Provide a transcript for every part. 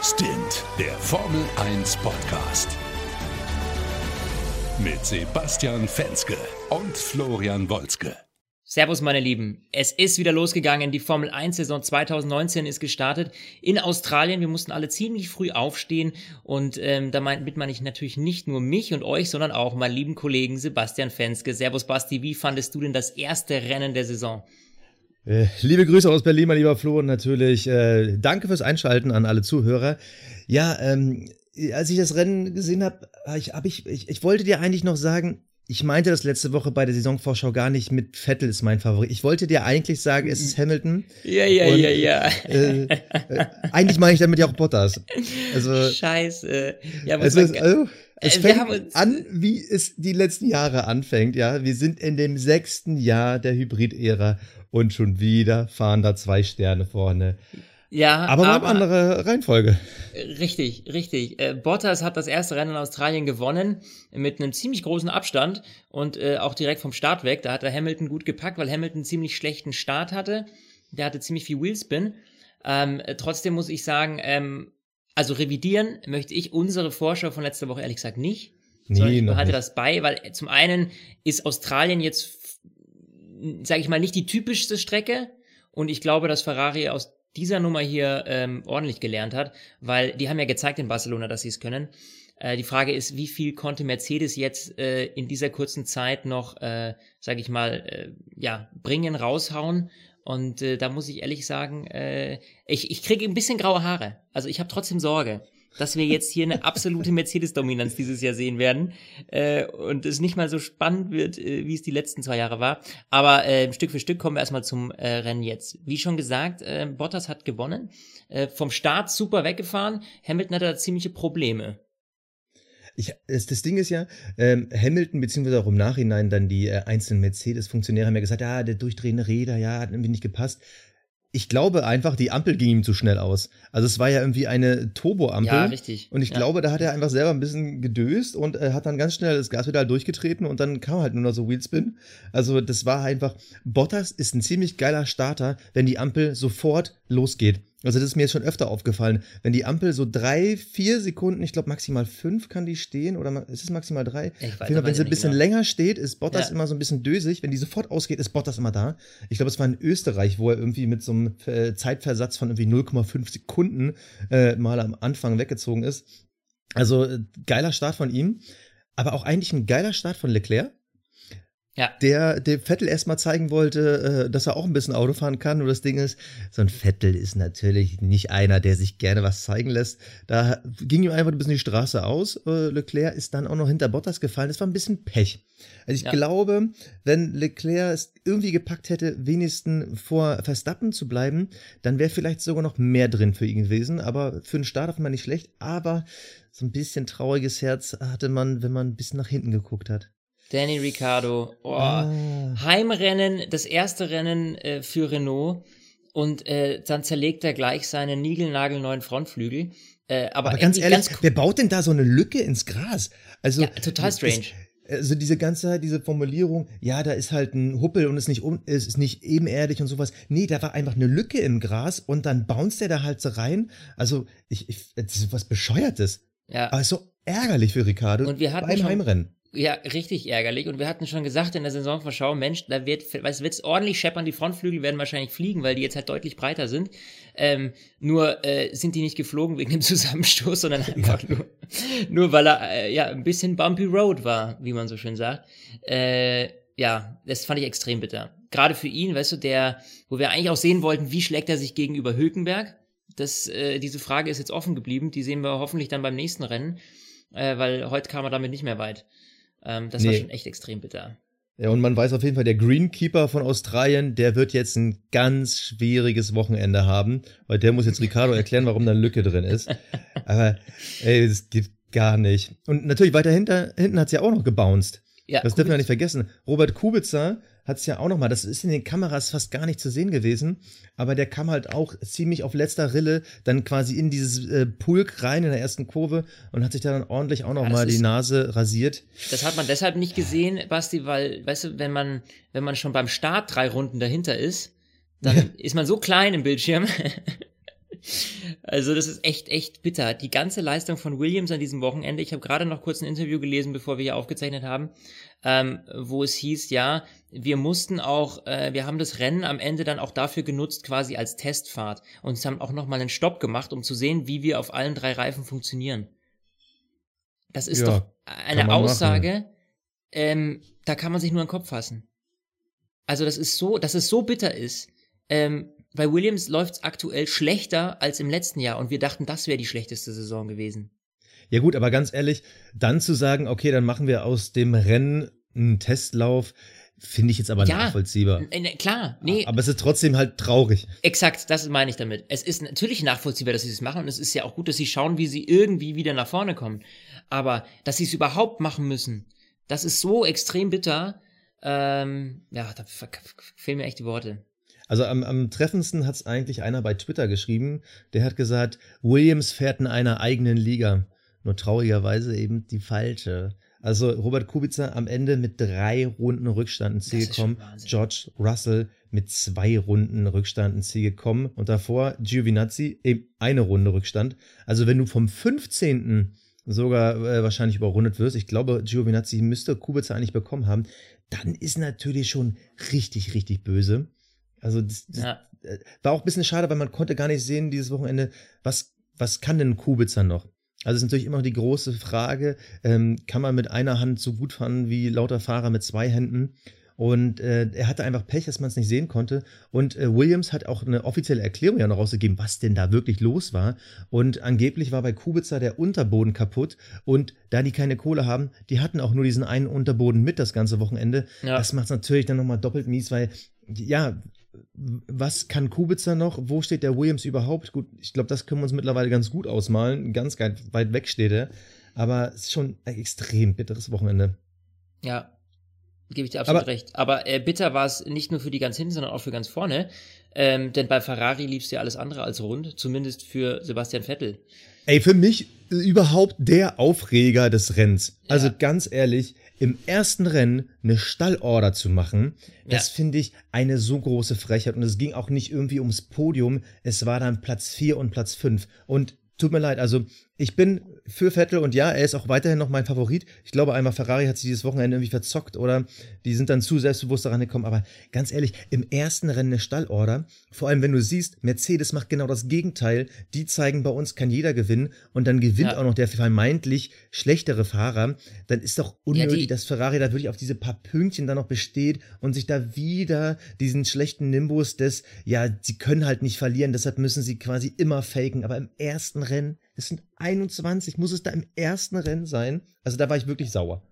Stint, der Formel 1 Podcast. Mit Sebastian Fenske und Florian Wolzke. Servus, meine Lieben. Es ist wieder losgegangen. Die Formel 1 Saison 2019 ist gestartet in Australien. Wir mussten alle ziemlich früh aufstehen und ähm, damit meine ich natürlich nicht nur mich und euch, sondern auch meinen lieben Kollegen Sebastian Fenske. Servus, Basti. Wie fandest du denn das erste Rennen der Saison? Äh, liebe Grüße aus Berlin, mein lieber Flo, und natürlich äh, danke fürs Einschalten an alle Zuhörer. Ja, ähm, als ich das Rennen gesehen habe, ich, hab ich, ich, ich wollte dir eigentlich noch sagen, ich meinte das letzte Woche bei der Saisonvorschau gar nicht mit Vettel ist mein Favorit. Ich wollte dir eigentlich sagen, es ist Hamilton. Ja, ja, und, ja, ja. Äh, äh, eigentlich meine ich damit ja auch Bottas. Also, Scheiße. Ja, es, ist, also, es äh, fängt an, wie es die letzten Jahre anfängt, ja. Wir sind in dem sechsten Jahr der Hybrid-Ära und schon wieder fahren da zwei Sterne vorne. Ja, aber, aber eine andere Reihenfolge. Richtig, richtig. Äh, Bottas hat das erste Rennen in Australien gewonnen mit einem ziemlich großen Abstand und äh, auch direkt vom Start weg. Da hat er Hamilton gut gepackt, weil Hamilton einen ziemlich schlechten Start hatte. Der hatte ziemlich viel Wheelspin. Ähm, trotzdem muss ich sagen, ähm, also revidieren möchte ich unsere Vorschau von letzter Woche ehrlich gesagt nicht. Nee, ich behalte das bei, weil zum einen ist Australien jetzt, sage ich mal, nicht die typischste Strecke und ich glaube, dass Ferrari aus dieser Nummer hier ähm, ordentlich gelernt hat, weil die haben ja gezeigt in Barcelona, dass sie es können. Äh, die Frage ist, wie viel konnte Mercedes jetzt äh, in dieser kurzen Zeit noch, äh, sage ich mal, äh, ja, bringen, raushauen? Und äh, da muss ich ehrlich sagen, äh, ich, ich kriege ein bisschen graue Haare. Also ich habe trotzdem Sorge dass wir jetzt hier eine absolute Mercedes-Dominanz dieses Jahr sehen werden äh, und es nicht mal so spannend wird, äh, wie es die letzten zwei Jahre war. Aber äh, Stück für Stück kommen wir erstmal zum äh, Rennen jetzt. Wie schon gesagt, äh, Bottas hat gewonnen, äh, vom Start super weggefahren, Hamilton hatte da ziemliche Probleme. Ich, das, Ding ist ja, ähm, Hamilton, beziehungsweise auch im Nachhinein dann die äh, einzelnen Mercedes-Funktionäre haben ja gesagt, ja, der durchdrehende Räder, ja, hat irgendwie nicht gepasst ich glaube einfach, die Ampel ging ihm zu schnell aus. Also es war ja irgendwie eine Turboampel. Ja, richtig. Und ich ja. glaube, da hat er einfach selber ein bisschen gedöst und äh, hat dann ganz schnell das Gaspedal durchgetreten und dann kam halt nur noch so Wheelspin. Also das war einfach, Bottas ist ein ziemlich geiler Starter, wenn die Ampel sofort losgeht. Also das ist mir jetzt schon öfter aufgefallen. Wenn die Ampel so drei, vier Sekunden, ich glaube maximal fünf kann die stehen oder ist es maximal drei? Ich weiß, wenn sie ein bisschen genau. länger steht, ist Bottas ja. immer so ein bisschen dösig. Wenn die sofort ausgeht, ist Bottas immer da. Ich glaube, es war in Österreich, wo er irgendwie mit so einem äh, Zeitversatz von irgendwie 0,5 Sekunden äh, mal am Anfang weggezogen ist. Also äh, geiler Start von ihm, aber auch eigentlich ein geiler Start von Leclerc ja. der dem Vettel erstmal zeigen wollte, äh, dass er auch ein bisschen Auto fahren kann. Und das Ding ist, so ein Vettel ist natürlich nicht einer, der sich gerne was zeigen lässt. Da ging ihm einfach ein bisschen die Straße aus. Äh, Leclerc ist dann auch noch hinter Bottas gefallen. Das war ein bisschen Pech. Also ich ja. glaube, wenn Leclerc es irgendwie gepackt hätte, wenigstens vor Verstappen zu bleiben, dann wäre vielleicht sogar noch mehr drin für ihn gewesen. Aber für einen Start auf mal nicht schlecht. Aber so ein bisschen trauriges Herz hatte man, wenn man ein bisschen nach hinten geguckt hat. Danny Ricciardo. Oh. Ah. Heimrennen, das erste Rennen äh, für Renault. Und äh, dann zerlegt er gleich seinen niegelnagelneuen Frontflügel. Äh, aber, aber ganz ehrlich, ganz wer baut denn da so eine Lücke ins Gras? Also ja, total strange. Das, also diese ganze diese Formulierung, ja, da ist halt ein Huppel und ist nicht um, es ist nicht ebenerdig und sowas. Nee, da war einfach eine Lücke im Gras und dann bounced der da halt so rein. Also ich, ich das ist was bescheuertes. Ja. Aber so ärgerlich für Ricardo und wir hatten beim schon, Heimrennen. Ja, richtig ärgerlich. Und wir hatten schon gesagt in der Saisonvorschau, Mensch, da wird, was wird's ordentlich scheppern, die Frontflügel werden wahrscheinlich fliegen, weil die jetzt halt deutlich breiter sind. Ähm, nur äh, sind die nicht geflogen wegen dem Zusammenstoß, sondern einfach nur, nur weil er äh, ja ein bisschen bumpy road war, wie man so schön sagt. Äh, ja, das fand ich extrem bitter. Gerade für ihn, weißt du, der, wo wir eigentlich auch sehen wollten, wie schlägt er sich gegenüber Hülkenberg. Das, äh, diese Frage ist jetzt offen geblieben. Die sehen wir hoffentlich dann beim nächsten Rennen, äh, weil heute kam er damit nicht mehr weit. Ähm, das nee. war schon echt extrem bitter. Ja, und man weiß auf jeden Fall, der Greenkeeper von Australien, der wird jetzt ein ganz schwieriges Wochenende haben, weil der muss jetzt Ricardo erklären, warum da eine Lücke drin ist. Aber ey, das geht gar nicht. Und natürlich weiter hinter, hinten hat's ja auch noch gebounced. Ja, das dürfen wir nicht vergessen. Robert Kubica hat es ja auch nochmal, das ist in den Kameras fast gar nicht zu sehen gewesen, aber der kam halt auch ziemlich auf letzter Rille dann quasi in dieses äh, Pulk rein in der ersten Kurve und hat sich dann ordentlich auch nochmal ja, die Nase rasiert. Das hat man deshalb nicht gesehen, Basti, weil, weißt du, wenn man, wenn man schon beim Start drei Runden dahinter ist, dann ja. ist man so klein im Bildschirm. Also das ist echt, echt bitter. Die ganze Leistung von Williams an diesem Wochenende, ich habe gerade noch kurz ein Interview gelesen, bevor wir hier aufgezeichnet haben, ähm, wo es hieß, ja, wir mussten auch, äh, wir haben das Rennen am Ende dann auch dafür genutzt, quasi als Testfahrt. Und haben auch nochmal einen Stopp gemacht, um zu sehen, wie wir auf allen drei Reifen funktionieren. Das ist ja, doch eine Aussage, ähm, da kann man sich nur den Kopf fassen. Also das ist so, dass es so bitter ist. Ähm, bei Williams läuft es aktuell schlechter als im letzten Jahr und wir dachten, das wäre die schlechteste Saison gewesen. Ja gut, aber ganz ehrlich, dann zu sagen, okay, dann machen wir aus dem Rennen einen Testlauf, finde ich jetzt aber ja, nachvollziehbar. Klar, nee. Aber es ist trotzdem halt traurig. Exakt, das meine ich damit. Es ist natürlich nachvollziehbar, dass sie das machen und es ist ja auch gut, dass sie schauen, wie sie irgendwie wieder nach vorne kommen. Aber dass sie es überhaupt machen müssen, das ist so extrem bitter. Ähm, ja, da fehlen mir echt die Worte. Also am, am treffendsten hat es eigentlich einer bei Twitter geschrieben, der hat gesagt, Williams fährt in einer eigenen Liga. Nur traurigerweise eben die falsche. Also Robert Kubica am Ende mit drei Runden Rückstand ins Ziel gekommen. George Russell mit zwei Runden Rückstand ins Ziel gekommen. Und davor Giovinazzi eben eine Runde Rückstand. Also wenn du vom 15. sogar äh, wahrscheinlich überrundet wirst, ich glaube, Giovinazzi müsste Kubica eigentlich bekommen haben, dann ist natürlich schon richtig, richtig böse. Also das, das ja. Äh, war auch ein bisschen schade, weil man konnte gar nicht sehen dieses Wochenende, was, was kann denn Kubica noch? Also es ist natürlich immer noch die große Frage, ähm, kann man mit einer Hand so gut fahren wie lauter Fahrer mit zwei Händen? Und äh, er hatte einfach Pech, dass man es nicht sehen konnte. Und äh, Williams hat auch eine offizielle Erklärung ja noch rausgegeben, was denn da wirklich los war. Und angeblich war bei Kubica der Unterboden kaputt. Und da die keine Kohle haben, die hatten auch nur diesen einen Unterboden mit das ganze Wochenende. Ja. Das macht es natürlich dann nochmal doppelt mies, weil ja, was kann Kubica noch? Wo steht der Williams überhaupt? Gut, ich glaube, das können wir uns mittlerweile ganz gut ausmalen. Ganz, weit weg steht er. Aber es ist schon ein extrem bitteres Wochenende. Ja, gebe ich dir absolut Aber, recht. Aber äh, bitter war es nicht nur für die ganz hinten, sondern auch für ganz vorne. Ähm, denn bei Ferrari lief es ja alles andere als rund, zumindest für Sebastian Vettel. Ey, für mich überhaupt der Aufreger des Rennens. Ja. Also ganz ehrlich, im ersten Rennen eine Stallorder zu machen, das ja. finde ich eine so große Frechheit. Und es ging auch nicht irgendwie ums Podium, es war dann Platz 4 und Platz 5. Und tut mir leid, also ich bin für Vettel und ja, er ist auch weiterhin noch mein Favorit. Ich glaube einmal, Ferrari hat sich dieses Wochenende irgendwie verzockt oder die sind dann zu selbstbewusst daran gekommen. Aber ganz ehrlich, im ersten Rennen eine Stallorder, vor allem wenn du siehst, Mercedes macht genau das Gegenteil. Die zeigen, bei uns kann jeder gewinnen und dann gewinnt ja. auch noch der vermeintlich schlechtere Fahrer. Dann ist doch unnötig, ja, dass Ferrari da wirklich auf diese paar Pünktchen dann noch besteht und sich da wieder diesen schlechten Nimbus des, ja, sie können halt nicht verlieren, deshalb müssen sie quasi immer faken. Aber im ersten Rennen es sind 21, muss es da im ersten Rennen sein? Also da war ich wirklich sauer.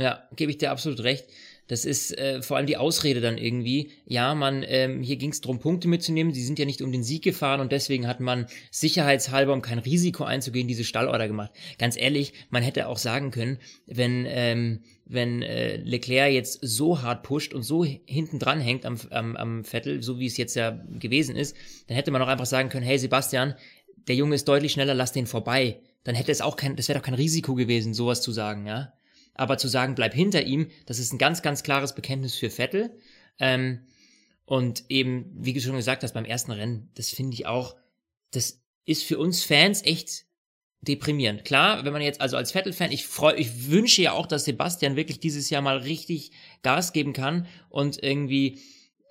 Ja, gebe ich dir absolut recht. Das ist äh, vor allem die Ausrede dann irgendwie. Ja, man, ähm, hier ging es darum, Punkte mitzunehmen. Sie sind ja nicht um den Sieg gefahren und deswegen hat man sicherheitshalber, um kein Risiko einzugehen, diese Stallorder gemacht. Ganz ehrlich, man hätte auch sagen können, wenn ähm, wenn äh, Leclerc jetzt so hart pusht und so hinten dran hängt am, am, am Vettel, so wie es jetzt ja gewesen ist, dann hätte man auch einfach sagen können, hey Sebastian, der Junge ist deutlich schneller, lass den vorbei. Dann hätte es auch kein, das wäre doch kein Risiko gewesen, sowas zu sagen, ja. Aber zu sagen, bleib hinter ihm, das ist ein ganz, ganz klares Bekenntnis für Vettel. Ähm, und eben, wie du schon gesagt hast, beim ersten Rennen, das finde ich auch, das ist für uns Fans echt deprimierend. Klar, wenn man jetzt, also als Vettel-Fan, ich freue, ich wünsche ja auch, dass Sebastian wirklich dieses Jahr mal richtig Gas geben kann und irgendwie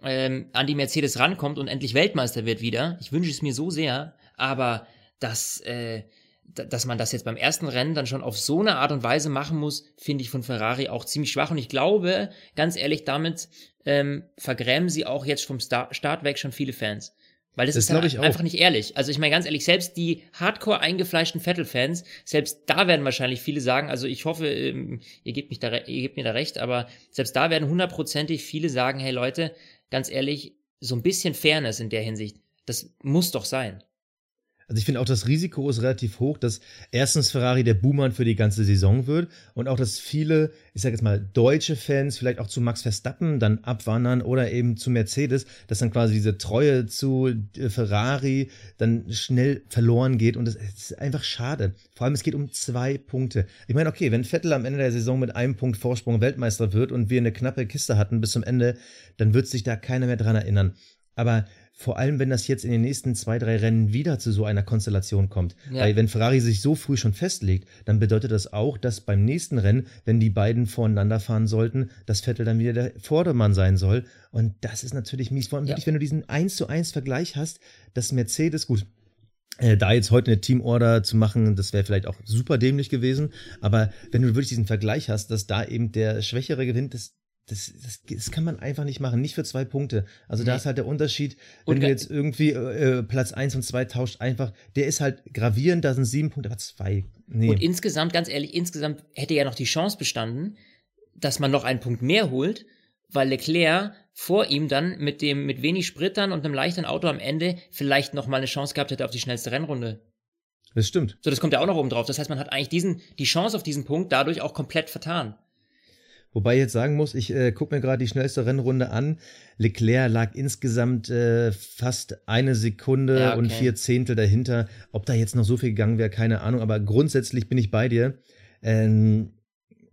ähm, an die Mercedes rankommt und endlich Weltmeister wird wieder. Ich wünsche es mir so sehr aber dass, äh, dass man das jetzt beim ersten Rennen dann schon auf so eine Art und Weise machen muss, finde ich von Ferrari auch ziemlich schwach. Und ich glaube, ganz ehrlich, damit ähm, vergrämen sie auch jetzt vom Star Start weg schon viele Fans. Weil das, das ist dann einfach nicht ehrlich. Also ich meine ganz ehrlich, selbst die hardcore eingefleischten Vettel-Fans, selbst da werden wahrscheinlich viele sagen, also ich hoffe, ähm, ihr, gebt mich da, ihr gebt mir da recht, aber selbst da werden hundertprozentig viele sagen, hey Leute, ganz ehrlich, so ein bisschen Fairness in der Hinsicht, das muss doch sein. Also ich finde auch das Risiko ist relativ hoch, dass erstens Ferrari der Buhmann für die ganze Saison wird und auch, dass viele, ich sage jetzt mal, deutsche Fans vielleicht auch zu Max Verstappen dann abwandern oder eben zu Mercedes, dass dann quasi diese Treue zu äh, Ferrari dann schnell verloren geht und das ist einfach schade. Vor allem es geht um zwei Punkte. Ich meine, okay, wenn Vettel am Ende der Saison mit einem Punkt Vorsprung Weltmeister wird und wir eine knappe Kiste hatten bis zum Ende, dann wird sich da keiner mehr dran erinnern. Aber vor allem wenn das jetzt in den nächsten zwei, drei Rennen wieder zu so einer Konstellation kommt. Ja. Weil wenn Ferrari sich so früh schon festlegt, dann bedeutet das auch, dass beim nächsten Rennen, wenn die beiden voreinander fahren sollten, dass Vettel dann wieder der Vordermann sein soll. Und das ist natürlich mies. Vor allem ja. wirklich, wenn du diesen 1 zu 1 Vergleich hast, dass Mercedes, gut, äh, da jetzt heute eine Teamorder zu machen, das wäre vielleicht auch super dämlich gewesen. Aber wenn du wirklich diesen Vergleich hast, dass da eben der Schwächere gewinnt, das, das, das, das kann man einfach nicht machen, nicht für zwei Punkte. Also nee. da ist halt der Unterschied, wenn und du jetzt irgendwie äh, Platz eins und zwei tauscht, einfach, der ist halt gravierend, da sind sieben Punkte, aber zwei. Nee. Und insgesamt, ganz ehrlich, insgesamt hätte ja noch die Chance bestanden, dass man noch einen Punkt mehr holt, weil Leclerc vor ihm dann mit dem mit wenig Sprittern und einem leichten Auto am Ende vielleicht noch mal eine Chance gehabt hätte auf die schnellste Rennrunde. Das stimmt. So, das kommt ja auch noch oben drauf. Das heißt, man hat eigentlich diesen die Chance auf diesen Punkt dadurch auch komplett vertan. Wobei ich jetzt sagen muss, ich äh, gucke mir gerade die schnellste Rennrunde an. Leclerc lag insgesamt äh, fast eine Sekunde ja, okay. und vier Zehntel dahinter. Ob da jetzt noch so viel gegangen wäre, keine Ahnung. Aber grundsätzlich bin ich bei dir. Ähm,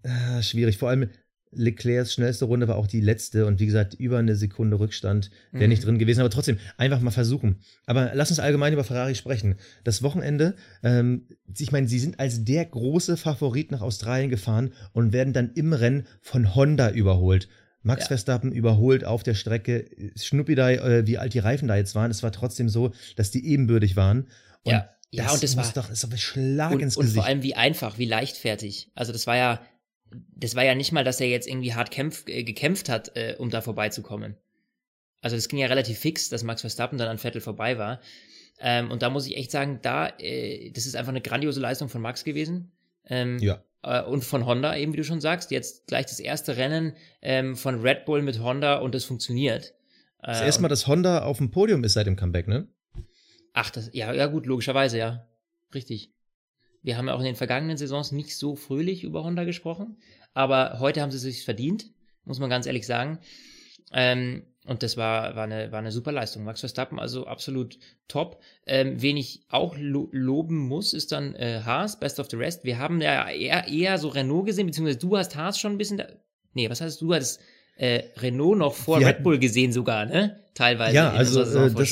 äh, schwierig. Vor allem Leclercs schnellste Runde war auch die letzte und wie gesagt, über eine Sekunde Rückstand wäre mhm. nicht drin gewesen. Aber trotzdem, einfach mal versuchen. Aber lass uns allgemein über Ferrari sprechen. Das Wochenende, ähm, ich meine, sie sind als der große Favorit nach Australien gefahren und werden dann im Rennen von Honda überholt. Max ja. Verstappen überholt auf der Strecke. Schnuppi da, äh, wie alt die Reifen da jetzt waren. Es war trotzdem so, dass die ebenbürtig waren. Und ja. Ja, und das war doch, ist doch ein Schlag und, ins Gesicht. Und vor allem wie einfach, wie leichtfertig. Also das war ja, das war ja nicht mal, dass er jetzt irgendwie hart kämpf, äh, gekämpft hat, äh, um da vorbeizukommen. Also das ging ja relativ fix, dass Max Verstappen dann an Vettel vorbei war. Ähm, und da muss ich echt sagen, da, äh, das ist einfach eine grandiose Leistung von Max gewesen. Ähm, ja. Äh, und von Honda, eben wie du schon sagst, jetzt gleich das erste Rennen ähm, von Red Bull mit Honda und das funktioniert. Das erste Mal, dass Honda auf dem Podium ist seit dem Comeback, ne? Ach, das, ja, ja gut, logischerweise, ja. Richtig. Wir haben ja auch in den vergangenen Saisons nicht so fröhlich über Honda gesprochen, aber heute haben sie sich verdient, muss man ganz ehrlich sagen. Ähm, und das war, war, eine, war eine super Leistung. Max Verstappen also absolut top. Ähm, wen ich auch lo loben muss, ist dann äh, Haas, Best of the Rest. Wir haben ja eher, eher so Renault gesehen, beziehungsweise du hast Haas schon ein bisschen. Da nee, was heißt du? Du hattest äh, Renault noch vor Wir Red Bull gesehen sogar, ne? Teilweise. Ja, also äh, das,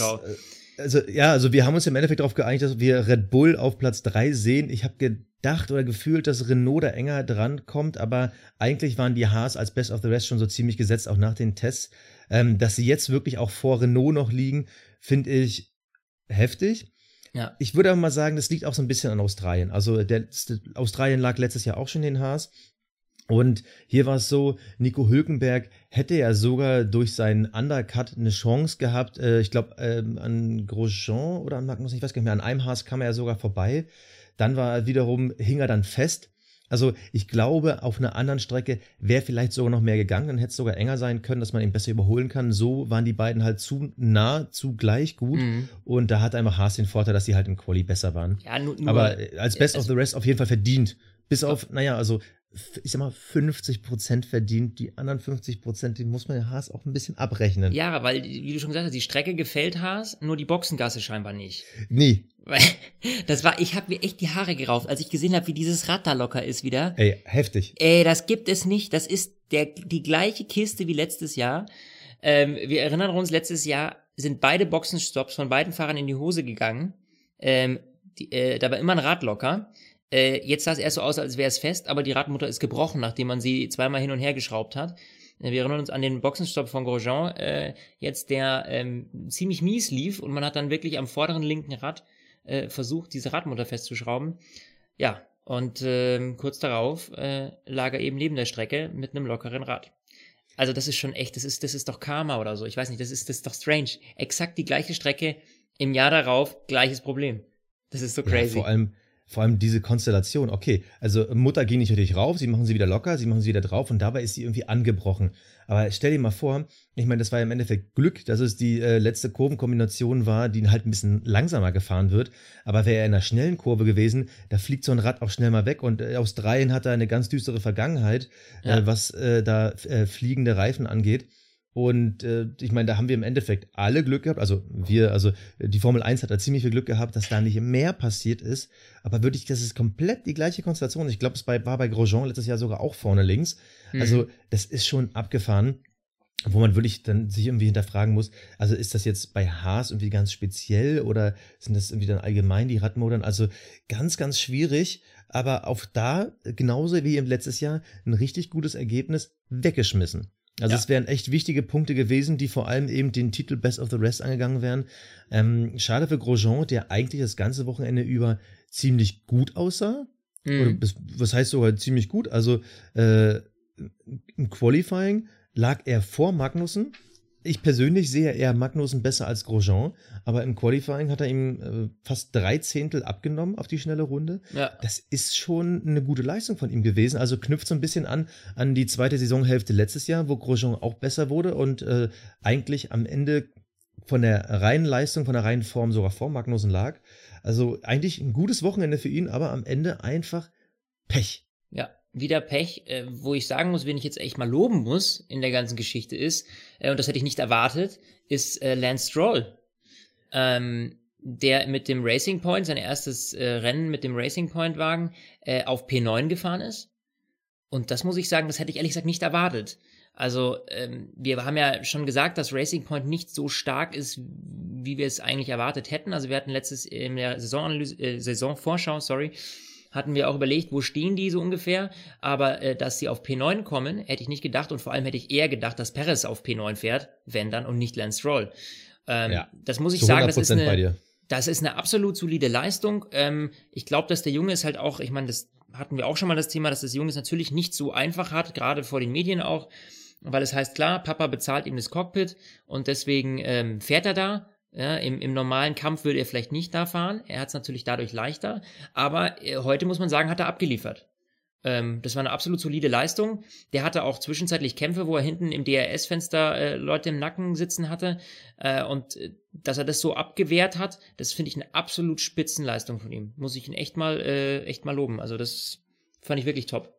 also ja, also wir haben uns im Endeffekt darauf geeinigt, dass wir Red Bull auf Platz 3 sehen. Ich habe gedacht oder gefühlt, dass Renault da enger dran kommt, aber eigentlich waren die Haas als Best of the Rest schon so ziemlich gesetzt, auch nach den Tests. Ähm, dass sie jetzt wirklich auch vor Renault noch liegen, finde ich heftig. Ja. Ich würde aber mal sagen, das liegt auch so ein bisschen an Australien. Also der, Australien lag letztes Jahr auch schon in den Haas. Und hier war es so, Nico Hülkenberg hätte ja sogar durch seinen Undercut eine Chance gehabt. Äh, ich glaube, ähm, an Grosjean oder an Magnus, ich weiß gar nicht mehr, an einem Haas kam er ja sogar vorbei. Dann war er wiederum, hing er dann fest. Also ich glaube, auf einer anderen Strecke wäre vielleicht sogar noch mehr gegangen, dann hätte es sogar enger sein können, dass man ihn besser überholen kann. So waren die beiden halt zu nah, zu gleich gut. Mhm. Und da hat einfach Haas den Vorteil, dass sie halt im Quali besser waren. Ja, nur, nur Aber als Best of the Rest auf jeden Fall verdient. Bis auf, naja, also ich sag mal, 50 Prozent verdient. Die anderen 50 Prozent, die muss man ja Haas auch ein bisschen abrechnen. Ja, weil, wie du schon gesagt hast, die Strecke gefällt Haas, nur die Boxengasse scheinbar nicht. Nie. Weil, das war, ich habe mir echt die Haare gerauft, als ich gesehen habe, wie dieses Rad da locker ist wieder. Ey, heftig. Ey, das gibt es nicht. Das ist der, die gleiche Kiste wie letztes Jahr. Ähm, wir erinnern uns, letztes Jahr sind beide Boxenstops von beiden Fahrern in die Hose gegangen. Ähm, die, äh, da war immer ein Rad locker. Äh, jetzt sah es erst so aus, als wäre es fest, aber die Radmutter ist gebrochen, nachdem man sie zweimal hin und her geschraubt hat. Äh, wir erinnern uns an den Boxenstopp von Grosjean, äh, jetzt der ähm, ziemlich mies lief und man hat dann wirklich am vorderen linken Rad äh, versucht, diese Radmutter festzuschrauben. Ja, und äh, kurz darauf äh, lag er eben neben der Strecke mit einem lockeren Rad. Also das ist schon echt, das ist, das ist doch Karma oder so. Ich weiß nicht, das ist, das ist doch strange. Exakt die gleiche Strecke, im Jahr darauf gleiches Problem. Das ist so crazy. Ja, vor allem, vor allem diese Konstellation, okay, also Mutter geht nicht richtig rauf, sie machen sie wieder locker, sie machen sie wieder drauf und dabei ist sie irgendwie angebrochen. Aber stell dir mal vor, ich meine, das war im Endeffekt Glück, dass es die äh, letzte Kurvenkombination war, die halt ein bisschen langsamer gefahren wird. Aber wäre er in einer schnellen Kurve gewesen, da fliegt so ein Rad auch schnell mal weg und äh, Australien hat da eine ganz düstere Vergangenheit, äh, ja. äh, was da äh, fliegende Reifen angeht. Und äh, ich meine, da haben wir im Endeffekt alle Glück gehabt. Also wir, also die Formel 1 hat da ziemlich viel Glück gehabt, dass da nicht mehr passiert ist. Aber wirklich, das ist komplett die gleiche Konstellation. Ich glaube, es bei, war bei Grosjean letztes Jahr sogar auch vorne links. Mhm. Also das ist schon abgefahren. wo man wirklich dann sich irgendwie hinterfragen muss, also ist das jetzt bei Haas irgendwie ganz speziell oder sind das irgendwie dann allgemein die Radmodern? Also ganz, ganz schwierig, aber auch da, genauso wie im letztes Jahr, ein richtig gutes Ergebnis weggeschmissen. Also ja. es wären echt wichtige Punkte gewesen, die vor allem eben den Titel Best of the Rest angegangen wären. Ähm, schade für Grosjean, der eigentlich das ganze Wochenende über ziemlich gut aussah. Mhm. Oder bis, was heißt sogar ziemlich gut? Also äh, im Qualifying lag er vor Magnussen. Ich persönlich sehe eher Magnussen besser als Grosjean, aber im Qualifying hat er ihm äh, fast drei Zehntel abgenommen auf die schnelle Runde. Ja. Das ist schon eine gute Leistung von ihm gewesen. Also knüpft so ein bisschen an an die zweite Saisonhälfte letztes Jahr, wo Grosjean auch besser wurde und äh, eigentlich am Ende von der reinen Leistung, von der reinen Form sogar vor Magnussen lag. Also eigentlich ein gutes Wochenende für ihn, aber am Ende einfach Pech. Ja, wieder Pech, äh, wo ich sagen muss, wen ich jetzt echt mal loben muss in der ganzen Geschichte ist, äh, und das hätte ich nicht erwartet, ist äh, Lance Stroll. Ähm, der mit dem Racing Point, sein erstes äh, Rennen mit dem Racing Point Wagen, äh, auf P9 gefahren ist. Und das muss ich sagen, das hätte ich ehrlich gesagt nicht erwartet. Also ähm, wir haben ja schon gesagt, dass Racing Point nicht so stark ist, wie wir es eigentlich erwartet hätten. Also wir hatten letztes in der Saisonanalyse, äh, Saisonvorschau, sorry, hatten wir auch überlegt, wo stehen die so ungefähr. Aber äh, dass sie auf P9 kommen, hätte ich nicht gedacht. Und vor allem hätte ich eher gedacht, dass Perez auf P9 fährt, wenn dann und nicht Lance Stroll. Ähm, ja, das muss ich sagen, das ist eine, das ist eine absolut solide Leistung. Ähm, ich glaube, dass der Junge ist halt auch, ich meine, das hatten wir auch schon mal das Thema, dass das Junge es natürlich nicht so einfach hat, gerade vor den Medien auch, weil es heißt, klar, Papa bezahlt ihm das Cockpit und deswegen ähm, fährt er da. Ja, im, Im normalen Kampf würde er vielleicht nicht da fahren. Er hat es natürlich dadurch leichter. Aber äh, heute muss man sagen, hat er abgeliefert. Ähm, das war eine absolut solide Leistung. Der hatte auch zwischenzeitlich Kämpfe, wo er hinten im DRS-Fenster äh, Leute im Nacken sitzen hatte. Äh, und äh, dass er das so abgewehrt hat, das finde ich eine absolut Spitzenleistung von ihm. Muss ich ihn echt mal, äh, echt mal loben. Also das fand ich wirklich top.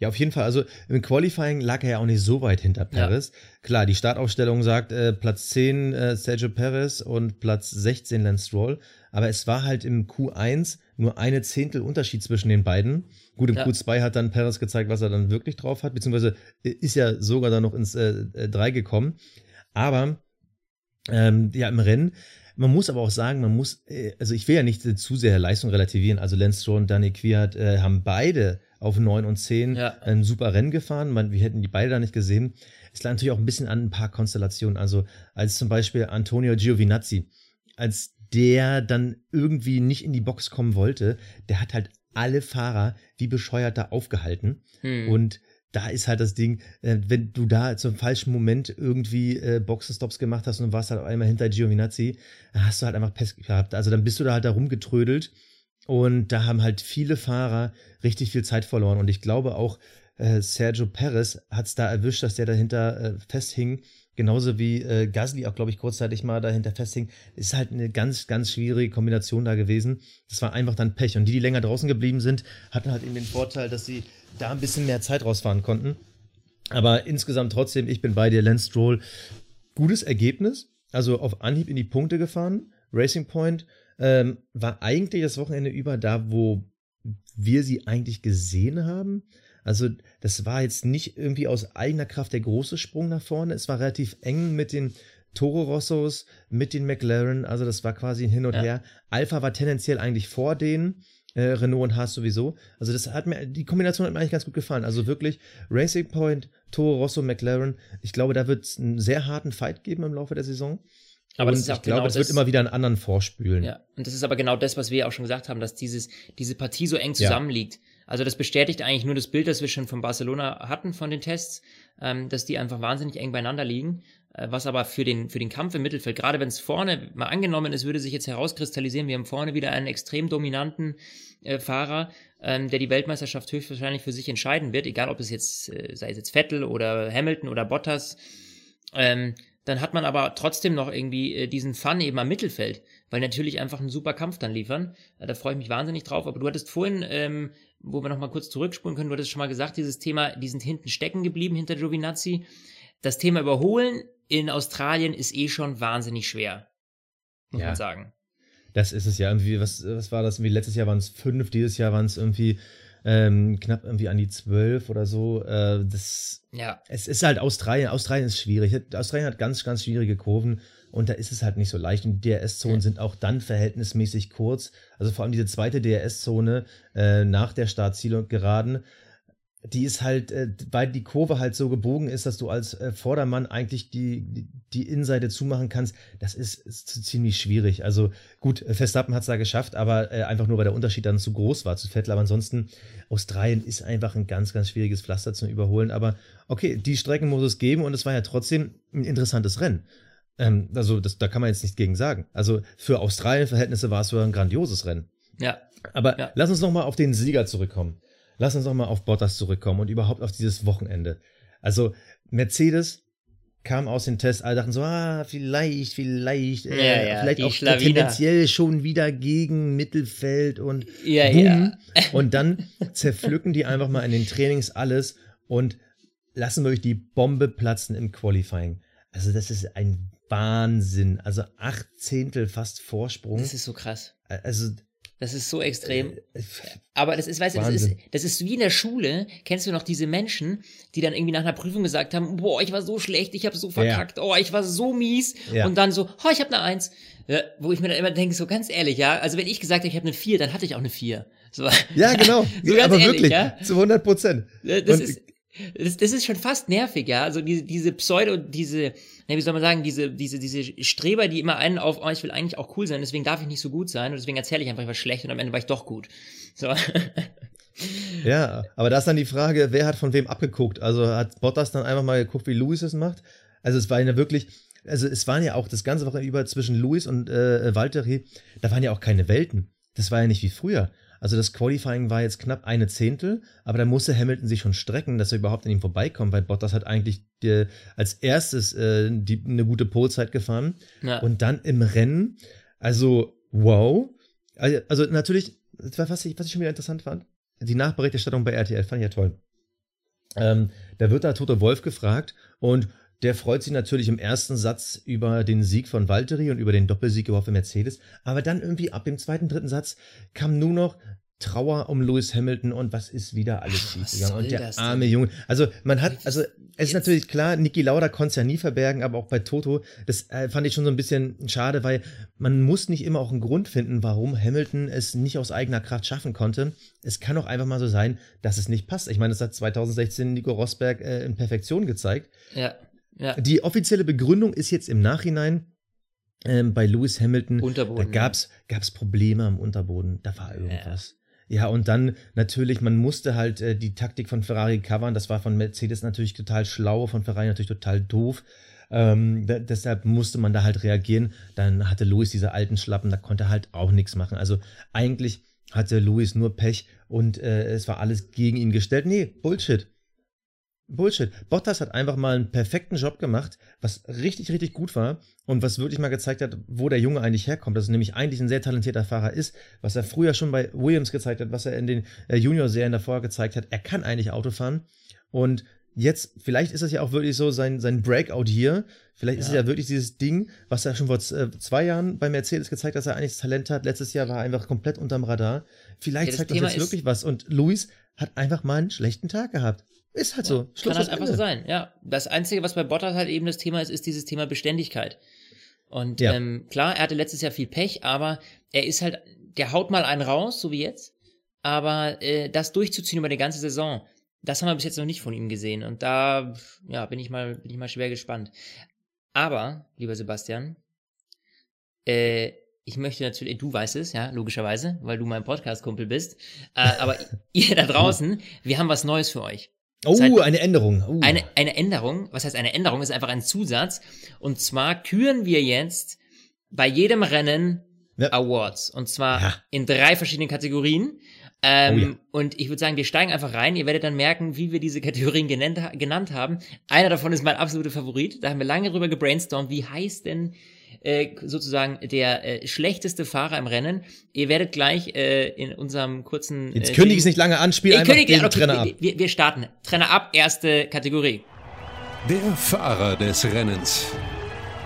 Ja, auf jeden Fall. Also im Qualifying lag er ja auch nicht so weit hinter Perez. Ja. Klar, die Startaufstellung sagt äh, Platz 10 äh, Sergio Perez und Platz 16 Lance Stroll. Aber es war halt im Q1 nur eine Zehntel Unterschied zwischen den beiden. Gut, im ja. Q2 hat dann Perez gezeigt, was er dann wirklich drauf hat, beziehungsweise äh, ist ja sogar dann noch ins äh, 3 äh, gekommen. Aber ähm, ja, im Rennen man muss aber auch sagen, man muss, äh, also ich will ja nicht zu sehr Leistung relativieren. Also Lance Stroll und Danny Kwiat äh, haben beide auf 9 und 10 ja. ein super Rennen gefahren. Man, wir hätten die beide da nicht gesehen. Es lag natürlich auch ein bisschen an ein paar Konstellationen. Also als zum Beispiel Antonio Giovinazzi, als der dann irgendwie nicht in die Box kommen wollte, der hat halt alle Fahrer wie bescheuert da aufgehalten. Hm. Und da ist halt das Ding, äh, wenn du da zum falschen Moment irgendwie äh, Boxenstops gemacht hast und warst halt einmal hinter Giovinazzi, dann hast du halt einfach Pest gehabt. Also dann bist du da halt da rumgetrödelt und da haben halt viele Fahrer richtig viel Zeit verloren. Und ich glaube auch, äh, Sergio Perez hat es da erwischt, dass der dahinter äh, festhing. Genauso wie äh, Gasly auch, glaube ich, kurzzeitig mal dahinter festhing. Ist halt eine ganz, ganz schwierige Kombination da gewesen. Das war einfach dann Pech. Und die, die länger draußen geblieben sind, hatten halt eben den Vorteil, dass sie da ein bisschen mehr Zeit rausfahren konnten. Aber insgesamt trotzdem, ich bin bei dir, Lance Stroll. Gutes Ergebnis. Also auf Anhieb in die Punkte gefahren. Racing Point ähm, war eigentlich das Wochenende über da, wo wir sie eigentlich gesehen haben. Also das war jetzt nicht irgendwie aus eigener Kraft der große Sprung nach vorne. Es war relativ eng mit den Toro Rossos, mit den McLaren. Also das war quasi ein Hin und ja. Her. Alpha war tendenziell eigentlich vor denen. Äh, Renault und Haas sowieso. Also das hat mir, die Kombination hat mir eigentlich ganz gut gefallen. Also wirklich Racing Point, Toro Rosso, McLaren. Ich glaube, da wird es einen sehr harten Fight geben im Laufe der Saison. Aber das ist auch ich genau glaube, es wird immer wieder einen anderen vorspülen. Ja, und das ist aber genau das, was wir auch schon gesagt haben, dass dieses, diese Partie so eng zusammenliegt. Ja. Also das bestätigt eigentlich nur das Bild, das wir schon von Barcelona hatten von den Tests, ähm, dass die einfach wahnsinnig eng beieinander liegen. Äh, was aber für den, für den Kampf im Mittelfeld, gerade wenn es vorne mal angenommen ist, würde sich jetzt herauskristallisieren, wir haben vorne wieder einen extrem dominanten äh, Fahrer, ähm, der die Weltmeisterschaft höchstwahrscheinlich für sich entscheiden wird, egal ob es jetzt, äh, sei es jetzt Vettel oder Hamilton oder Bottas. Ähm, dann hat man aber trotzdem noch irgendwie äh, diesen Fun eben am Mittelfeld, weil natürlich einfach einen super Kampf dann liefern. Äh, da freue ich mich wahnsinnig drauf. Aber du hattest vorhin, ähm, wo wir noch mal kurz zurückspulen können, du hattest schon mal gesagt, dieses Thema, die sind hinten stecken geblieben hinter Giovinazzi. Das Thema Überholen in Australien ist eh schon wahnsinnig schwer, muss ja. man sagen. Das ist es ja irgendwie, was, was war das? Irgendwie letztes Jahr waren es fünf, dieses Jahr waren es irgendwie ähm, knapp irgendwie an die 12 oder so. Äh, das, Ja. es ist halt Australien. Australien ist schwierig. Australien hat ganz, ganz schwierige Kurven und da ist es halt nicht so leicht. Und die DRS-Zonen sind auch dann verhältnismäßig kurz. Also vor allem diese zweite DRS-Zone äh, nach der Startziel und geraden, die ist halt, äh, weil die Kurve halt so gebogen ist, dass du als äh, Vordermann eigentlich die, die, die Innenseite zumachen kannst. Das ist, ist ziemlich schwierig. Also gut, äh, Verstappen hat es da geschafft, aber äh, einfach nur, weil der Unterschied dann zu groß war zu Vettel. Aber ansonsten, Australien ist einfach ein ganz, ganz schwieriges Pflaster zum Überholen. Aber okay, die Strecken muss es geben und es war ja trotzdem ein interessantes Rennen. Ähm, also das, da kann man jetzt nicht gegen sagen. Also für Australien-Verhältnisse war es so ein grandioses Rennen. Ja. Aber Ja. lass uns noch mal auf den Sieger zurückkommen. Lass uns noch mal auf Bottas zurückkommen und überhaupt auf dieses Wochenende. Also Mercedes kam aus den Tests, alle dachten so, ah, vielleicht, vielleicht, Ja, äh, ja, vielleicht auch Schlawiner. tendenziell schon wieder gegen Mittelfeld und Ja, boom. ja. Und dann zerpflücken die einfach mal in den Trainings alles und lassen wirklich die Bombe platzen im Qualifying. Also das ist ein Wahnsinn. Also acht Zehntel fast Vorsprung. Das ist so krass. Also Das ist so extrem. äh, Aber das ist, weißt du, das ist, das ist wie in der Schule. Kennst du noch diese Menschen, die dann irgendwie nach einer Prüfung gesagt haben, boah, ich war so schlecht, ich habe so verkackt, oh, ich war so mies. Ja. Und dann so, oh, ich habe eine Eins. Ja, wo ich mir dann immer denke, so ganz ehrlich, ja, also wenn ich gesagt habe, ich habe eine Vier, dann hatte ich auch eine Vier. So, Ja, genau. So ganz aber ehrlich, wirklich, ja? zu 100 Prozent. Das Und- ist, das, das ist schon fast nervig, ja. Also diese, diese Pseudo, diese, ne, wie soll man sagen, diese, diese, diese Streber, die immer einen auf, oh, ich will eigentlich auch cool sein, deswegen darf ich nicht so gut sein und deswegen erzähle ich einfach, ich war schlecht und am Ende war ich doch gut. So. Ja, aber da ist dann die Frage, wer hat von wem abgeguckt? Also hat Bottas dann einfach mal geguckt, wie Lewis es macht? Also es war ja wirklich, also es waren ja auch das ganze Woche über zwischen Lewis und äh, Valtteri, da waren ja auch keine Welten. Das war ja nicht wie früher. Also das Qualifying war jetzt knapp eine Zehntel, aber da musste Hamilton sich schon strecken, dass er überhaupt an ihm vorbeikommt, weil Bottas hat eigentlich die, als erstes äh, die, eine gute Polezeit gefahren. Ja. Und dann im Rennen, also wow. Also, also natürlich, was ich, was ich schon wieder interessant fand, die Nachberichterstattung bei RTL fand ich ja toll. Ähm, da wird da Toto Wolf gefragt und der freut sich natürlich im ersten Satz über den Sieg von Valtteri und über den Doppelsieg überhaupt für Mercedes. Aber dann irgendwie ab dem zweiten, dritten Satz kam nur noch Trauer um Lewis Hamilton und was ist wieder alles schiefgegangen. Und der denn? arme Junge. Also man hat, also es ist natürlich klar, Niki Lauda konnte es ja nie verbergen, aber auch bei Toto, das äh, fand ich schon so ein bisschen schade, weil man muss nicht immer auch einen Grund finden, warum Hamilton es nicht aus eigener Kraft schaffen konnte. Es kann auch einfach mal so sein, dass es nicht passt. Ich meine, das hat 2016 Nico Rosberg äh, in Perfektion gezeigt. ja. Ja. Die offizielle Begründung ist jetzt im Nachhinein ähm, bei Lewis Hamilton. Unterboden. Da gab's, gab's Probleme am Unterboden. Da war irgendwas. Ja. und dann natürlich, man musste halt äh, die Taktik von Ferrari covern. Das war von Mercedes natürlich total schlau, von Ferrari natürlich total doof. Ähm, da, deshalb musste man da halt reagieren. Dann hatte Lewis diese alten Schlappen, da konnte er halt auch nichts machen. Also eigentlich hatte Lewis nur Pech und äh, es war alles gegen ihn gestellt. Nee, Bullshit. Bullshit. Bottas hat einfach mal einen perfekten Job gemacht, was richtig, richtig gut war und was wirklich mal gezeigt hat, wo der Junge eigentlich herkommt. Dass er nämlich eigentlich ein sehr talentierter Fahrer ist, was er früher schon bei Williams gezeigt hat, was er in den äh, Junior-Serien davor gezeigt hat. Er kann eigentlich Auto fahren und jetzt, vielleicht ist es ja auch wirklich so sein, sein Breakout hier. Vielleicht ist es Ja. ja wirklich dieses Ding, was er schon vor äh, zwei Jahren bei Mercedes gezeigt hat, dass er eigentlich das Talent hat. Letztes Jahr war er einfach komplett unterm Radar. Vielleicht Ja, das zeigt Thema jetzt wirklich was. Und Luis hat einfach mal einen schlechten Tag gehabt. Ist halt so. Kann aus halt einfach so sein, ja. Das Einzige, was bei Bottas halt eben das Thema ist, ist dieses Thema Beständigkeit. Und Ja. ähm, klar, er hatte letztes Jahr viel Pech, aber er ist halt, der haut mal einen raus, so wie jetzt. Aber äh, das durchzuziehen über die ganze Saison, das haben wir bis jetzt noch nicht von ihm gesehen. Und da, ja, bin ich mal, bin ich mal schwer gespannt. Aber, lieber Sebastian, äh, ich möchte natürlich, du weißt es, ja, logischerweise, weil du mein Podcast-Kumpel bist. Äh, aber ihr da draußen, wir haben was Neues für euch. Oh, Seit- eine Änderung. Oh. Eine, eine Änderung, was heißt eine Änderung, ist einfach ein Zusatz. Und zwar küren wir jetzt bei jedem Rennen Ja. Awards. Und zwar Ja. in drei verschiedenen Kategorien. Ähm, Oh ja. Und ich würde sagen, wir steigen einfach rein. Ihr werdet dann merken, wie wir diese Kategorien genannt, genannt haben. Einer davon ist mein absoluter Favorit. Da haben wir lange drüber gebrainstormt. Wie heißt denn äh, sozusagen der äh, schlechteste Fahrer im Rennen? Ihr werdet gleich äh, in unserem kurzen. Jetzt äh, kündige Ding- es nicht lange an, spiel Ich einfach kündige den okay, Trenner ab. wir, wir, starten. Trenner ab, erste Kategorie. Der Fahrer des Rennens.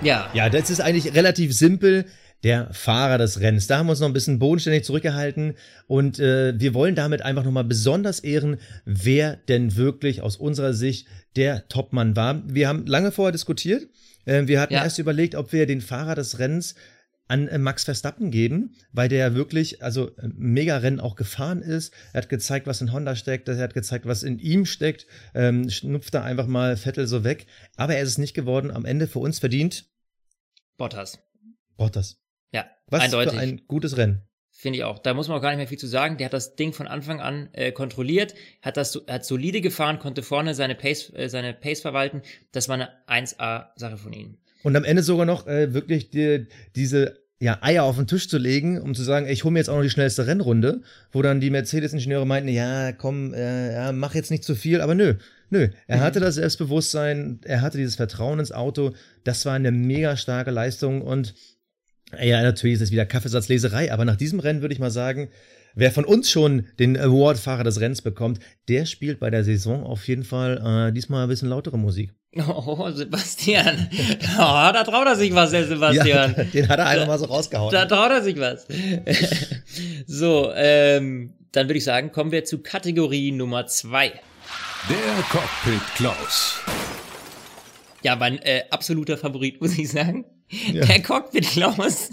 Ja. Ja, das ist eigentlich relativ simpel. der Fahrer des Rennens. Da haben wir uns noch ein bisschen bodenständig zurückgehalten und äh, wir wollen damit einfach nochmal besonders ehren, wer denn wirklich aus unserer Sicht der Topmann war. Wir haben lange vorher diskutiert. Äh, wir hatten ja. erst überlegt, ob wir den Fahrer des Rennens an äh, Max Verstappen geben, weil der wirklich, also äh, Mega-Rennen auch gefahren ist. Er hat gezeigt, was in Honda steckt, er hat gezeigt, was in ihm steckt, ähm, schnupft da einfach mal Vettel so weg. Aber er ist es nicht geworden. Am Ende für uns verdient. Bottas. Bottas. Ja, Was eindeutig. für ein gutes Rennen. Finde ich auch. Da muss man auch gar nicht mehr viel zu sagen. Der hat das Ding von Anfang an äh, kontrolliert, hat das hat solide gefahren, konnte vorne seine Pace, äh, seine Pace verwalten. Das war eine 1A-Sache von ihm. Und am Ende sogar noch äh, wirklich die, diese ja, Eier auf den Tisch zu legen, um zu sagen, ich hole mir jetzt auch noch die schnellste Rennrunde, wo dann die Mercedes-Ingenieure meinten, ja, komm, äh, ja, mach jetzt nicht zu viel, aber nö, nö. Er mhm. hatte das Selbstbewusstsein, er hatte dieses Vertrauen ins Auto, das war eine mega starke Leistung und ja, natürlich ist es wieder Kaffeesatzleserei, aber nach diesem Rennen würde ich mal sagen, wer von uns schon den Award-Fahrer des Rennens bekommt, der spielt bei der Saison auf jeden Fall äh, diesmal ein bisschen lautere Musik. Oh, Sebastian. Oh, da traut er sich was, der Sebastian. Ja, den hat er einfach mal so rausgehauen. Da traut er sich was. so, ähm, dann würde ich sagen, kommen wir zu Kategorie Nummer zwei. Der Cockpit Klaus. Ja, mein äh, absoluter Favorit, muss ich sagen. Ja. Der Cockpit Klaus.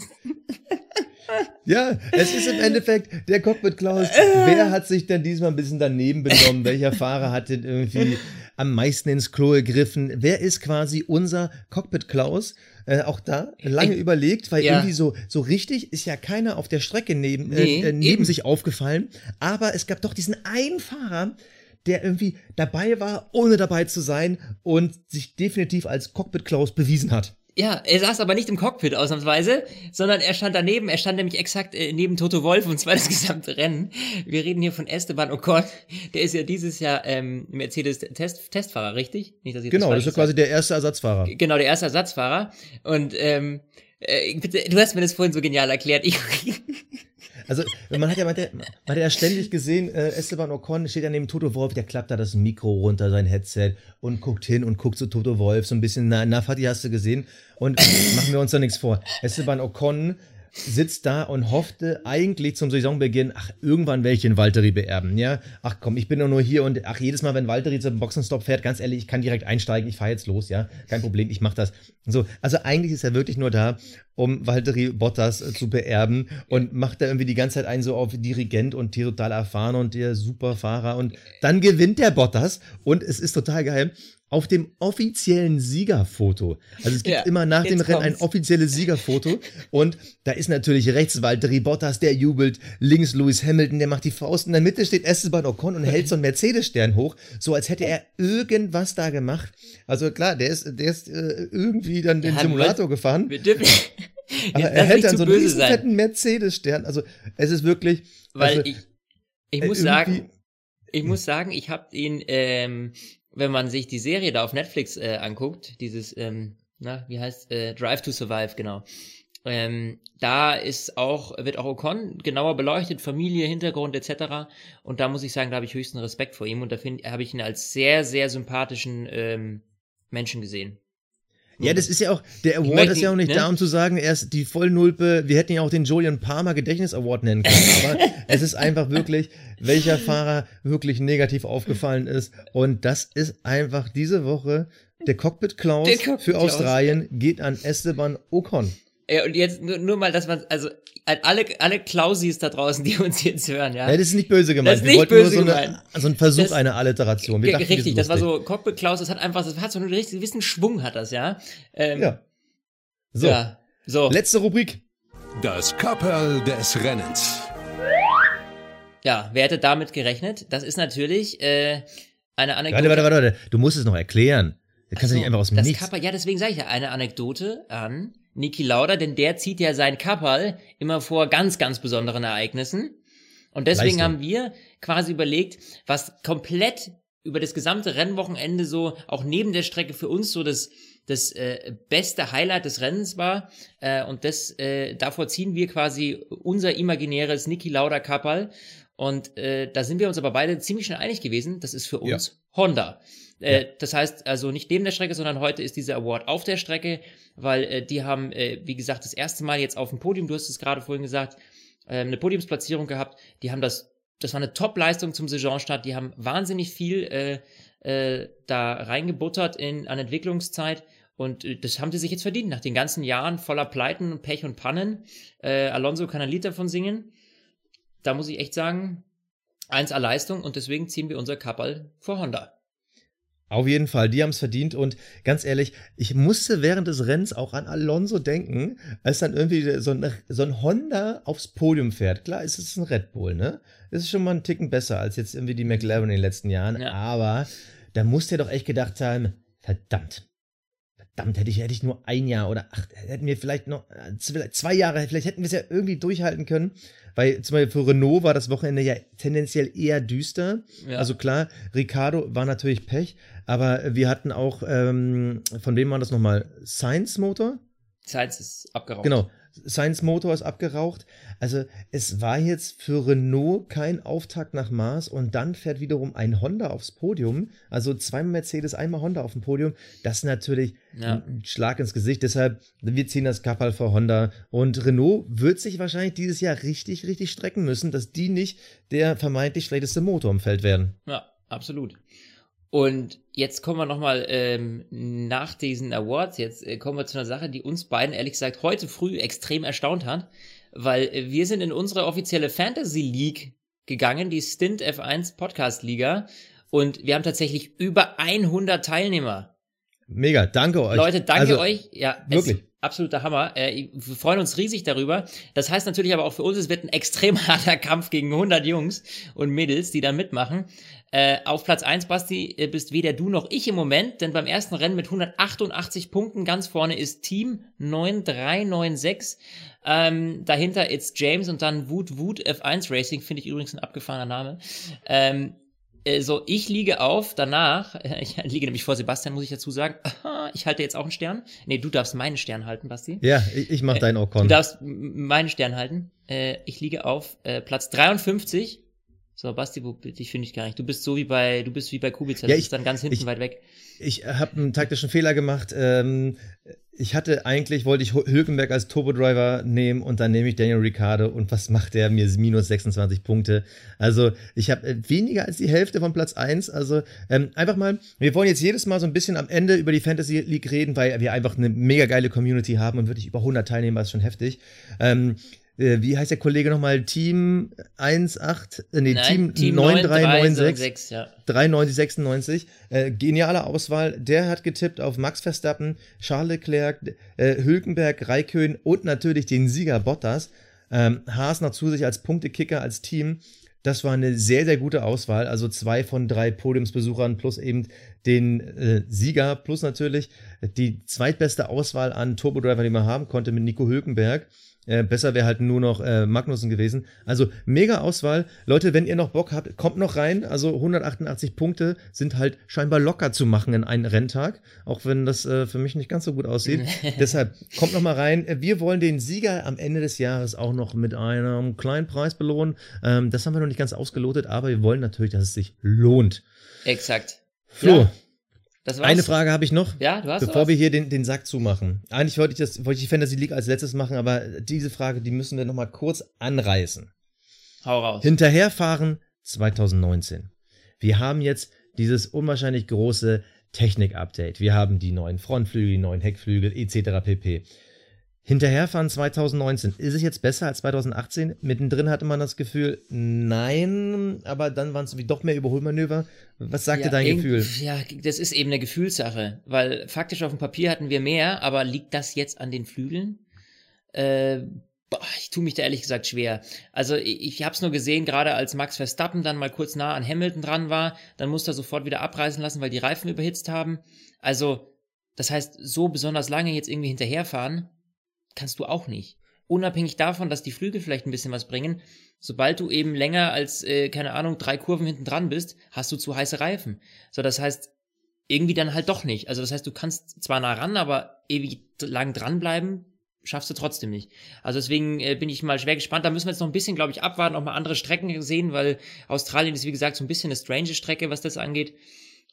Ja, es ist im Endeffekt der Cockpit Klaus. Wer hat sich denn diesmal ein bisschen daneben benommen? Welcher Fahrer hat denn irgendwie am meisten ins Klo gegriffen? Wer ist quasi unser Cockpit Klaus? Äh, auch da lange ich, überlegt, weil ja. irgendwie so, so richtig ist ja keiner auf der Strecke neben, äh, nee, äh, neben sich aufgefallen. Aber es gab doch diesen einen Fahrer, der irgendwie dabei war, ohne dabei zu sein und sich definitiv als Cockpit Klaus bewiesen hat. Ja, er saß aber nicht im Cockpit ausnahmsweise, sondern er stand daneben. Er stand nämlich exakt äh, neben Toto Wolf und zwar das gesamte Rennen. Wir reden hier von Esteban Ocon. Der ist ja dieses Jahr ähm, Mercedes-Testfahrer, richtig? Nicht, dass ich genau, das, das ist ja quasi der erste Ersatzfahrer. Genau, der erste Ersatzfahrer. Und ähm, äh, bitte, du hast mir das vorhin so genial erklärt. Ich, Also man hat ja, man hat ja, man hat ja ständig gesehen, äh, Esteban Ocon steht ja neben Toto Wolf, der klappt da das Mikro runter, sein Headset und guckt hin und guckt zu Toto Wolf, so ein bisschen, na, na Fatih hast du gesehen. Und machen wir uns da nichts vor. Esteban Ocon sitzt da und hoffte eigentlich zum Saisonbeginn, ach, irgendwann werde ich den Valtteri beerben, ja. Ach komm, ich bin doch nur hier und ach, jedes Mal, wenn Valtteri zum Boxenstopp fährt, ganz ehrlich, ich kann direkt einsteigen, ich fahre jetzt los, ja. Kein Problem, ich mach das. So, also eigentlich ist er wirklich nur da, um Valtteri Bottas äh, zu beerben und macht da irgendwie die ganze Zeit einen so auf Dirigent und total erfahren und der Superfahrer und dann gewinnt der Bottas und es ist total geil auf dem offiziellen Siegerfoto. Also es gibt ja, immer nach dem Rennen ein offizielles Siegerfoto und da ist natürlich rechts Valtteri Bottas, der jubelt, links Lewis Hamilton, der macht die Faust, in der Mitte steht Esteban Ocon und hält so einen Mercedes-Stern hoch, so als hätte er irgendwas da gemacht. Also klar, der ist, der ist äh, irgendwie dann den ja, Simulator gefahren. aber er hält dann so einen riesen fetten Mercedes-Stern. Also es ist wirklich. Weil also, ich, ich muss sagen, ich muss sagen, ich habe ihn ähm, wenn man sich die Serie da auf Netflix äh, anguckt, dieses, ähm, na, wie heißt, äh, Drive to Survive, genau. Ähm, da ist auch, wird auch Ocon genauer beleuchtet, Familie, Hintergrund etc. Und da muss ich sagen, da habe ich höchsten Respekt vor ihm und da habe ich ihn als sehr, sehr sympathischen ähm, Menschen gesehen. Ja, das ist ja auch, der Award ist ja auch nicht ne? da, um zu sagen, er ist die Vollnulpe, wir hätten ja auch den Julian Palmer Gedächtnis Award nennen können, aber es ist einfach wirklich, welcher Fahrer wirklich negativ aufgefallen ist und das ist einfach diese Woche der Cockpit Klaus für Australien geht an Esteban Ocon. Ja, und jetzt nur, nur mal, dass man, also alle, alle Klausis da draußen, die uns jetzt hören, ja. Ja, das ist nicht böse gemeint. Das ist nicht Wir wollten nur so, eine, so einen Versuch das, einer Alliteration. Wir dachten, richtig, das war so, Cockpit Klaus, das hat einfach, das hat so einen richtig gewissen Schwung, hat das, ja. Ähm, ja. So. Ja, so. Letzte Rubrik. Das Kapperl des Rennens. Ja, wer hätte damit gerechnet? Das ist natürlich äh, eine Anekdote. Warte, warte, warte, du musst es noch erklären. Das kannst so, du nicht einfach aus dem das Nichts. Kapperl, ja, deswegen sage ich ja eine Anekdote an Niki Lauda, denn der zieht ja sein Kapperl immer vor ganz, ganz besonderen Ereignissen. Und deswegen Leistung. haben wir quasi überlegt, was komplett über das gesamte Rennwochenende so, auch neben der Strecke für uns so das, das äh, beste Highlight des Rennens war. Äh, und das, äh, davor ziehen wir quasi unser imaginäres Niki Lauda Kapperl. Und äh, da sind wir uns aber beide ziemlich schnell einig gewesen, das ist für uns ja. Honda. Äh. Das heißt also nicht neben der Strecke, sondern heute ist dieser Award auf der Strecke, weil äh, die haben, äh, wie gesagt, das erste Mal jetzt auf dem Podium, du hast es gerade vorhin gesagt, äh, eine Podiumsplatzierung gehabt. Die haben das, das war eine Top-Leistung zum Saisonstart. Die haben wahnsinnig viel äh, äh, da reingebuttert in, an Entwicklungszeit. Und äh, das haben sie sich jetzt verdient, nach den ganzen Jahren voller Pleiten und Pech und Pannen. Äh, Alonso kann ein Lied davon singen. Da muss ich echt sagen, 1A Leistung und deswegen ziehen wir unser Kappal vor Honda. Auf jeden Fall, die haben es verdient und ganz ehrlich, ich musste während des Rennens auch an Alonso denken, als dann irgendwie so ein, so ein Honda aufs Podium fährt. Klar, es ist ein Red Bull, ne? Das ist schon mal ein Ticken besser als jetzt irgendwie die McLaren in den letzten Jahren, ja. aber da musste er doch echt gedacht haben, verdammt, verdammt, hätte ich, hätte ich nur ein Jahr oder ach, hätten wir vielleicht noch äh, zwei Jahre, vielleicht hätten wir es ja irgendwie durchhalten können. Weil zum Beispiel für Renault war das Wochenende ja tendenziell eher düster. Ja. Also klar, Ricardo war natürlich Pech, aber wir hatten auch, ähm, von wem war das nochmal? Science Motor? Science ist abgeraucht. Genau. Science Motor ist abgeraucht. Also es war jetzt für Renault kein Auftakt nach Mars und dann fährt wiederum ein Honda aufs Podium. Also zweimal Mercedes, einmal Honda auf dem Podium. Das ist natürlich ja. ein Schlag ins Gesicht. Deshalb, wir ziehen das Kappal für Honda. Und Renault wird sich wahrscheinlich dieses Jahr richtig, richtig strecken müssen, dass die nicht der vermeintlich schlechteste Motor im Feld werden. Ja, absolut. Und jetzt kommen wir nochmal ähm, nach diesen Awards, jetzt äh, kommen wir zu einer Sache, die uns beiden ehrlich gesagt heute früh extrem erstaunt hat, weil äh, wir sind in unsere offizielle Fantasy League gegangen, die Stint F1 Podcast Liga, und wir haben tatsächlich über 100 Teilnehmer. Mega, danke euch. Leute, danke also, euch. Ja, wirklich. Absoluter Hammer. Äh, wir freuen uns riesig darüber. Das heißt natürlich aber auch für uns, es wird ein extrem harter Kampf gegen 100 Jungs und Mädels, die da mitmachen. Äh, auf Platz 1, Basti, äh, bist weder du noch ich im Moment, denn beim ersten Rennen mit 188 Punkten ganz vorne ist Team 9396. Ähm, dahinter ist James und dann Wood Wood F1 Racing, finde ich übrigens ein abgefahrener Name. Ähm, äh, so, ich liege auf, danach, ich liege nämlich vor Sebastian, muss ich dazu sagen, ich halte jetzt auch einen Stern. Nee, du darfst meinen Stern halten, Basti. Ja, ich, ich mach äh, deinen Ocon. Du darfst meinen Stern halten. Ich liege auf Platz 53 so, Basti, wo, dich finde ich gar nicht. Du bist so wie bei, du bist wie bei Kubica, ja, ich, dann ganz hinten ich, weit weg. Ich habe einen taktischen Fehler gemacht. Ähm, ich hatte eigentlich, wollte ich Hülkenberg als Turbo-Driver nehmen und dann nehme ich Daniel Ricciardo und was macht der? Mir minus 26 Punkte. Also ich habe äh, weniger als die Hälfte von Platz 1. Also ähm, einfach mal, wir wollen jetzt jedes Mal so ein bisschen am Ende über die Fantasy League reden, weil wir einfach eine mega geile Community haben und wirklich über 100 Teilnehmer ist schon heftig. Ähm, äh, wie heißt der Kollege nochmal? Team 18, äh, nee, Nein, Team, Team 9396. Ja. 9396. Äh, geniale Auswahl. Der hat getippt auf Max Verstappen, Charles Leclerc, äh, Hülkenberg, Raikön und natürlich den Sieger Bottas. Ähm, Haas noch zu sich als Punktekicker, als Team. Das war eine sehr, sehr gute Auswahl. Also zwei von drei Podiumsbesuchern plus eben den äh, Sieger plus natürlich die zweitbeste Auswahl an Turbodriver, die man haben konnte mit Nico Hülkenberg. Äh, besser wäre halt nur noch äh, Magnussen gewesen. Also mega Auswahl. Leute, wenn ihr noch Bock habt, kommt noch rein. Also 188 Punkte sind halt scheinbar locker zu machen in einen Renntag, auch wenn das äh, für mich nicht ganz so gut aussieht. Deshalb kommt noch mal rein. Äh, wir wollen den Sieger am Ende des Jahres auch noch mit einem kleinen Preis belohnen. Ähm, das haben wir noch nicht ganz ausgelotet, aber wir wollen natürlich, dass es sich lohnt. Exakt. Flo, ja. Eine Frage habe ich noch, ja, du hast bevor was. wir hier den, den Sack zumachen. Eigentlich wollte ich, das, wollte ich die Fantasy League als letztes machen, aber diese Frage, die müssen wir noch mal kurz anreißen. Hau raus. Hinterherfahren 2019. Wir haben jetzt dieses unwahrscheinlich große Technik-Update. Wir haben die neuen Frontflügel, die neuen Heckflügel etc. pp. Hinterherfahren 2019, ist es jetzt besser als 2018? Mittendrin hatte man das Gefühl, nein, aber dann waren es wie doch mehr Überholmanöver. Was sagte ja, dein Gefühl? Ja, das ist eben eine Gefühlssache, weil faktisch auf dem Papier hatten wir mehr, aber liegt das jetzt an den Flügeln? Äh, boah, ich tue mich da ehrlich gesagt schwer. Also ich, ich habe es nur gesehen, gerade als Max Verstappen dann mal kurz nah an Hamilton dran war, dann musste er sofort wieder abreißen lassen, weil die Reifen überhitzt haben. Also, das heißt, so besonders lange jetzt irgendwie hinterherfahren, kannst du auch nicht. Unabhängig davon, dass die Flügel vielleicht ein bisschen was bringen, sobald du eben länger als, äh, keine Ahnung, drei Kurven hinten dran bist, hast du zu heiße Reifen. So, das heißt, irgendwie dann halt doch nicht. Also das heißt, du kannst zwar nah ran, aber ewig lang dranbleiben, schaffst du trotzdem nicht. Also deswegen äh, bin ich mal schwer gespannt. Da müssen wir jetzt noch ein bisschen, glaube ich, abwarten, auch mal andere Strecken sehen, weil Australien ist, wie gesagt, so ein bisschen eine strange Strecke, was das angeht.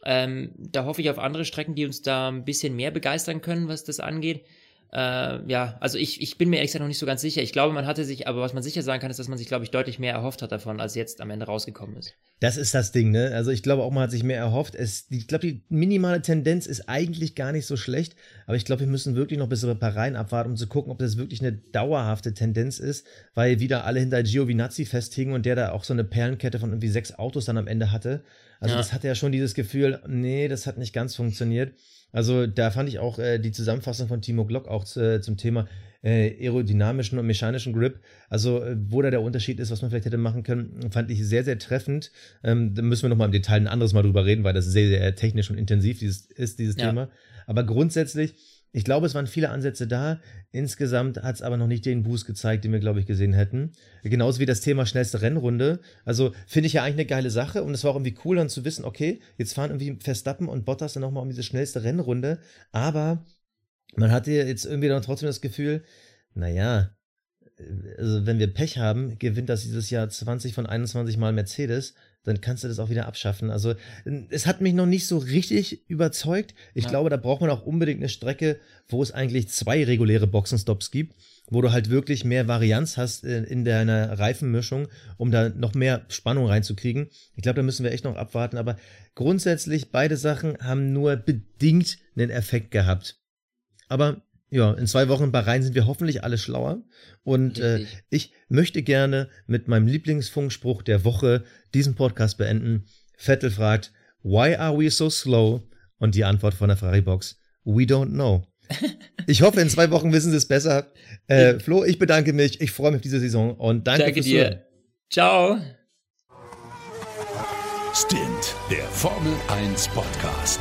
Ähm, da hoffe ich auf andere Strecken, die uns da ein bisschen mehr begeistern können, was das angeht. Äh, ja, also ich, ich bin mir ehrlich gesagt noch nicht so ganz sicher. Ich glaube, man hatte sich, aber was man sicher sagen kann, ist, dass man sich, glaube ich, deutlich mehr erhofft hat davon, als jetzt am Ende rausgekommen ist. Das ist das Ding, ne? Also ich glaube auch, man hat sich mehr erhofft. Es, ich glaube, die minimale Tendenz ist eigentlich gar nicht so schlecht, aber ich glaube, wir müssen wirklich noch ein paar Reihen abwarten, um zu gucken, ob das wirklich eine dauerhafte Tendenz ist, weil wieder alle hinter Giovinazzi festhingen und der da auch so eine Perlenkette von irgendwie sechs Autos dann am Ende hatte. Also ja. das hatte ja schon dieses Gefühl, nee, das hat nicht ganz funktioniert. Also da fand ich auch äh, die Zusammenfassung von Timo Glock auch zu, äh, zum Thema äh, aerodynamischen und mechanischen Grip, also äh, wo da der Unterschied ist, was man vielleicht hätte machen können, fand ich sehr, sehr treffend. Ähm, da müssen wir nochmal im Detail ein anderes Mal drüber reden, weil das sehr, sehr technisch und intensiv dieses, ist, dieses ja. Thema. Aber grundsätzlich ich glaube, es waren viele Ansätze da. Insgesamt hat es aber noch nicht den Boost gezeigt, den wir, glaube ich, gesehen hätten. Genauso wie das Thema schnellste Rennrunde. Also finde ich ja eigentlich eine geile Sache und es war auch irgendwie cool dann zu wissen, okay, jetzt fahren irgendwie Verstappen und Bottas dann nochmal um diese schnellste Rennrunde. Aber man hatte jetzt irgendwie dann trotzdem das Gefühl, naja, also wenn wir Pech haben, gewinnt das dieses Jahr 20 von 21 Mal Mercedes dann kannst du das auch wieder abschaffen. Also es hat mich noch nicht so richtig überzeugt. Ich ja. glaube, da braucht man auch unbedingt eine Strecke, wo es eigentlich zwei reguläre Boxenstops gibt, wo du halt wirklich mehr Varianz hast in, in deiner Reifenmischung, um da noch mehr Spannung reinzukriegen. Ich glaube, da müssen wir echt noch abwarten. Aber grundsätzlich, beide Sachen haben nur bedingt einen Effekt gehabt. Aber ja, in zwei Wochen in Bahrain sind wir hoffentlich alle schlauer. Und äh, ich möchte gerne mit meinem Lieblingsfunkspruch der Woche diesen Podcast beenden. Vettel fragt, why are we so slow? Und die Antwort von der Ferrari-Box, we don't know. Ich hoffe, in zwei Wochen wissen Sie es besser. Äh, Flo, ich bedanke mich. Ich freue mich auf diese Saison und danke, danke dir. Zuhören. Ciao. Stint, der Formel 1 Podcast